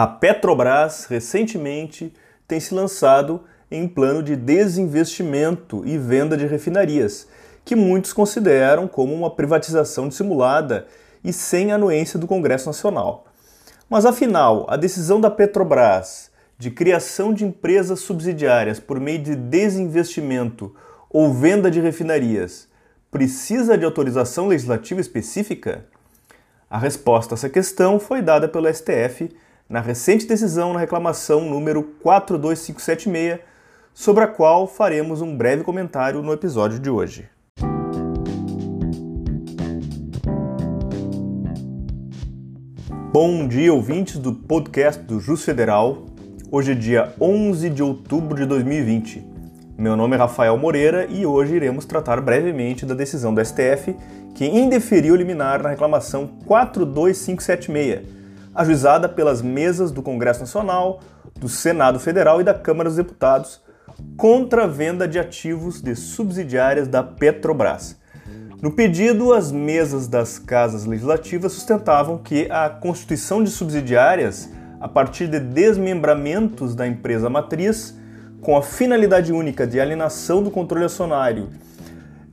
A Petrobras recentemente tem se lançado em um plano de desinvestimento e venda de refinarias, que muitos consideram como uma privatização dissimulada e sem anuência do Congresso Nacional. Mas afinal, a decisão da Petrobras de criação de empresas subsidiárias por meio de desinvestimento ou venda de refinarias precisa de autorização legislativa específica? A resposta a essa questão foi dada pelo STF na recente decisão na reclamação número 42576, sobre a qual faremos um breve comentário no episódio de hoje. Bom dia, ouvintes do podcast do Jus Federal. Hoje é dia 11 de outubro de 2020. Meu nome é Rafael Moreira e hoje iremos tratar brevemente da decisão do STF que indeferiu liminar na reclamação 42576 ajuizada pelas mesas do Congresso Nacional, do Senado Federal e da Câmara dos Deputados contra a venda de ativos de subsidiárias da Petrobras. No pedido, as mesas das casas legislativas sustentavam que a constituição de subsidiárias, a partir de desmembramentos da empresa matriz, com a finalidade única de alienação do controle acionário,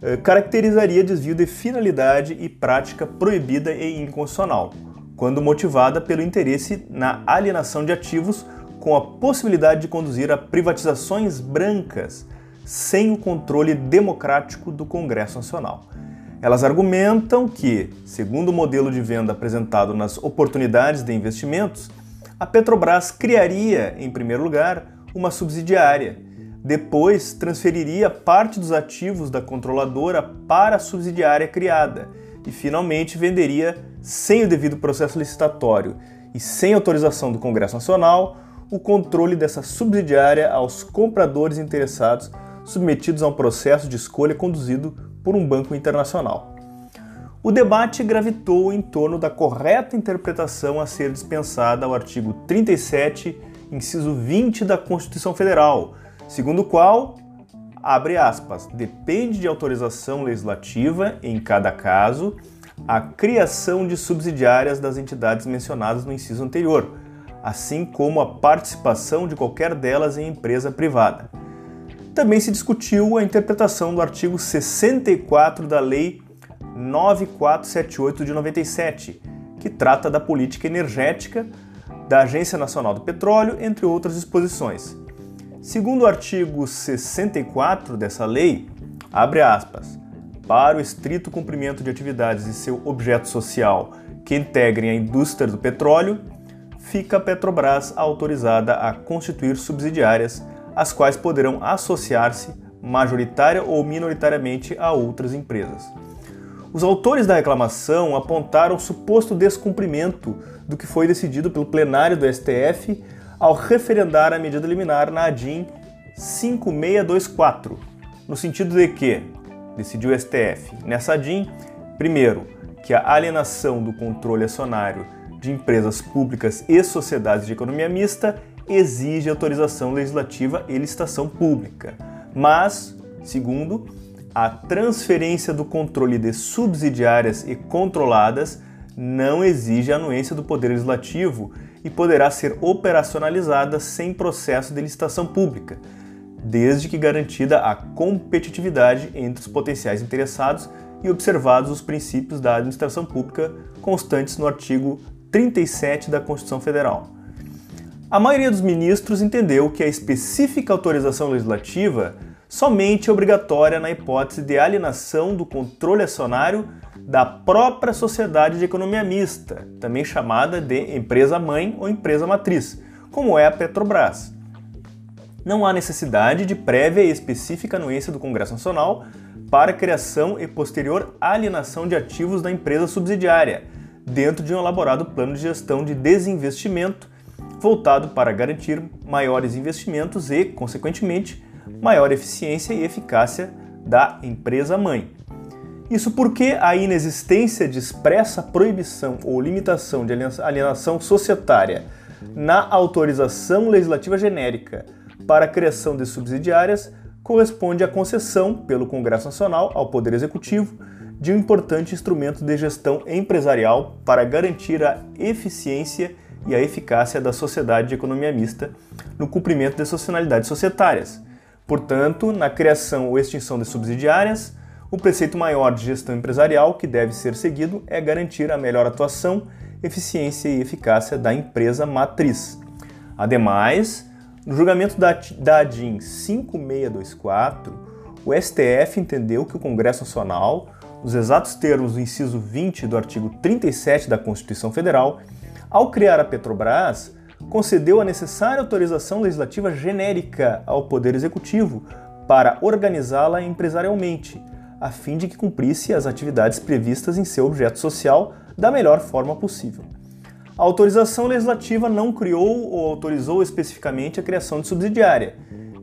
eh, caracterizaria desvio de finalidade e prática proibida e inconstitucional quando motivada pelo interesse na alienação de ativos com a possibilidade de conduzir a privatizações brancas sem o controle democrático do Congresso Nacional. Elas argumentam que, segundo o modelo de venda apresentado nas oportunidades de investimentos, a Petrobras criaria, em primeiro lugar, uma subsidiária, depois transferiria parte dos ativos da controladora para a subsidiária criada e finalmente venderia sem o devido processo licitatório e sem autorização do Congresso Nacional o controle dessa subsidiária aos compradores interessados submetidos a um processo de escolha conduzido por um banco internacional. O debate gravitou em torno da correta interpretação a ser dispensada ao artigo 37, inciso 20 da Constituição Federal, segundo o qual abre aspas, depende de autorização legislativa, em cada caso, a criação de subsidiárias das entidades mencionadas no inciso anterior, assim como a participação de qualquer delas em empresa privada. Também se discutiu a interpretação do artigo 64 da Lei 9478 de 97, que trata da política energética da Agência Nacional do Petróleo, entre outras disposições. Segundo o artigo 64 dessa lei, abre aspas, para o estrito cumprimento de atividades de seu objeto social que integrem a indústria do petróleo, fica a Petrobras autorizada a constituir subsidiárias, as quais poderão associar-se majoritária ou minoritariamente a outras empresas. Os autores da reclamação apontaram suposto descumprimento do que foi decidido pelo plenário do STF ao referendar a medida liminar na ADIM 5624, no sentido de que, decidiu o STF, nessa ADIM, primeiro, que a alienação do controle acionário de empresas públicas e sociedades de economia mista exige autorização legislativa e licitação pública. Mas, segundo, a transferência do controle de subsidiárias e controladas não exige anuência do Poder Legislativo e poderá ser operacionalizada sem processo de licitação pública, desde que garantida a competitividade entre os potenciais interessados e observados os princípios da administração pública constantes no artigo 37 da Constituição Federal. A maioria dos ministros entendeu que a específica autorização legislativa somente é obrigatória na hipótese de alienação do controle acionário da própria sociedade de economia mista, também chamada de empresa-mãe ou empresa-matriz, como é a Petrobras. Não há necessidade de prévia e específica anuência do Congresso Nacional para criação e posterior alienação de ativos da empresa subsidiária, dentro de um elaborado plano de gestão de desinvestimento voltado para garantir maiores investimentos e, consequentemente, maior eficiência e eficácia da empresa-mãe. Isso porque a inexistência de expressa proibição ou limitação de alienação societária na autorização legislativa genérica para a criação de subsidiárias corresponde à concessão pelo Congresso Nacional ao Poder Executivo de um importante instrumento de gestão empresarial para garantir a eficiência e a eficácia da sociedade de economia mista no cumprimento de suas finalidades societárias. Portanto, na criação ou extinção de subsidiárias, o preceito maior de gestão empresarial que deve ser seguido é garantir a melhor atuação, eficiência e eficácia da empresa matriz. Ademais, no julgamento da, da ADIM 5624, o STF entendeu que o Congresso Nacional, nos exatos termos do inciso 20 do artigo 37 da Constituição Federal, ao criar a Petrobras, concedeu a necessária autorização legislativa genérica ao Poder Executivo para organizá-la empresarialmente, a fim de que cumprisse as atividades previstas em seu objeto social da melhor forma possível. A autorização legislativa não criou ou autorizou especificamente a criação de subsidiária,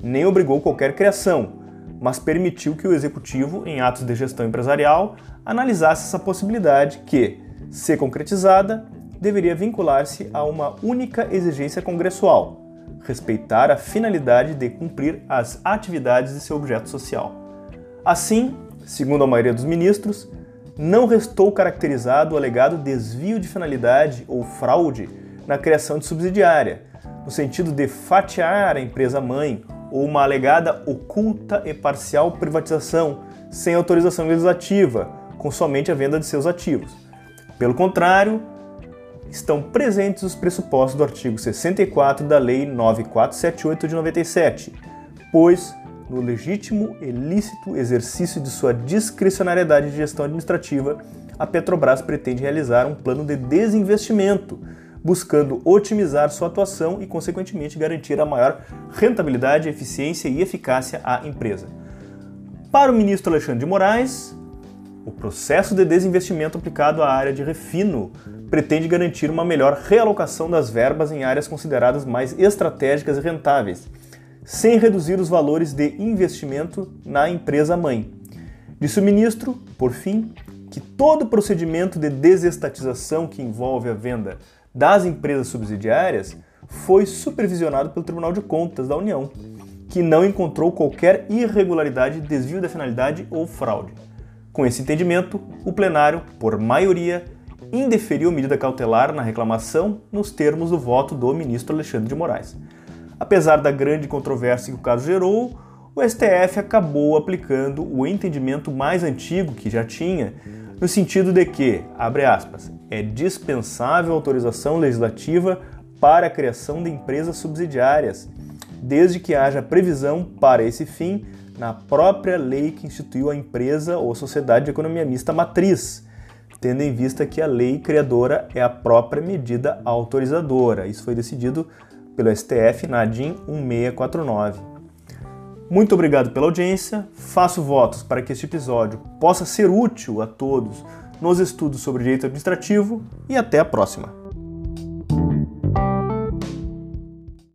nem obrigou qualquer criação, mas permitiu que o executivo, em atos de gestão empresarial, analisasse essa possibilidade que, se concretizada, deveria vincular-se a uma única exigência congressual: respeitar a finalidade de cumprir as atividades de seu objeto social. Assim, segundo a maioria dos ministros, não restou caracterizado o alegado desvio de finalidade ou fraude na criação de subsidiária, no sentido de fatiar a empresa mãe ou uma alegada oculta e parcial privatização sem autorização legislativa, com somente a venda de seus ativos. Pelo contrário, estão presentes os pressupostos do artigo 64 da Lei 9478 de 97, pois, no legítimo e lícito exercício de sua discricionariedade de gestão administrativa, a Petrobras pretende realizar um plano de desinvestimento, buscando otimizar sua atuação e, consequentemente, garantir a maior rentabilidade, eficiência e eficácia à empresa. Para o ministro Alexandre de Moraes, o processo de desinvestimento aplicado à área de refino pretende garantir uma melhor realocação das verbas em áreas consideradas mais estratégicas e rentáveis, sem reduzir os valores de investimento na empresa mãe. Disse o ministro, por fim, que todo procedimento de desestatização que envolve a venda das empresas subsidiárias foi supervisionado pelo Tribunal de Contas da União, que não encontrou qualquer irregularidade, desvio da finalidade ou fraude. Com esse entendimento, o plenário, por maioria, indeferiu medida cautelar na reclamação nos termos do voto do ministro Alexandre de Moraes. Apesar da grande controvérsia que o caso gerou, o STF acabou aplicando o entendimento mais antigo que já tinha, no sentido de que, abre aspas, é dispensável autorização legislativa para a criação de empresas subsidiárias, desde que haja previsão para esse fim na própria lei que instituiu a empresa ou sociedade de economia mista matriz, tendo em vista que a lei criadora é a própria medida autorizadora. Isso foi decidido pelo STF na ADIM 1649. Muito obrigado pela audiência. Faço votos para que este episódio possa ser útil a todos nos estudos sobre direito administrativo e até a próxima.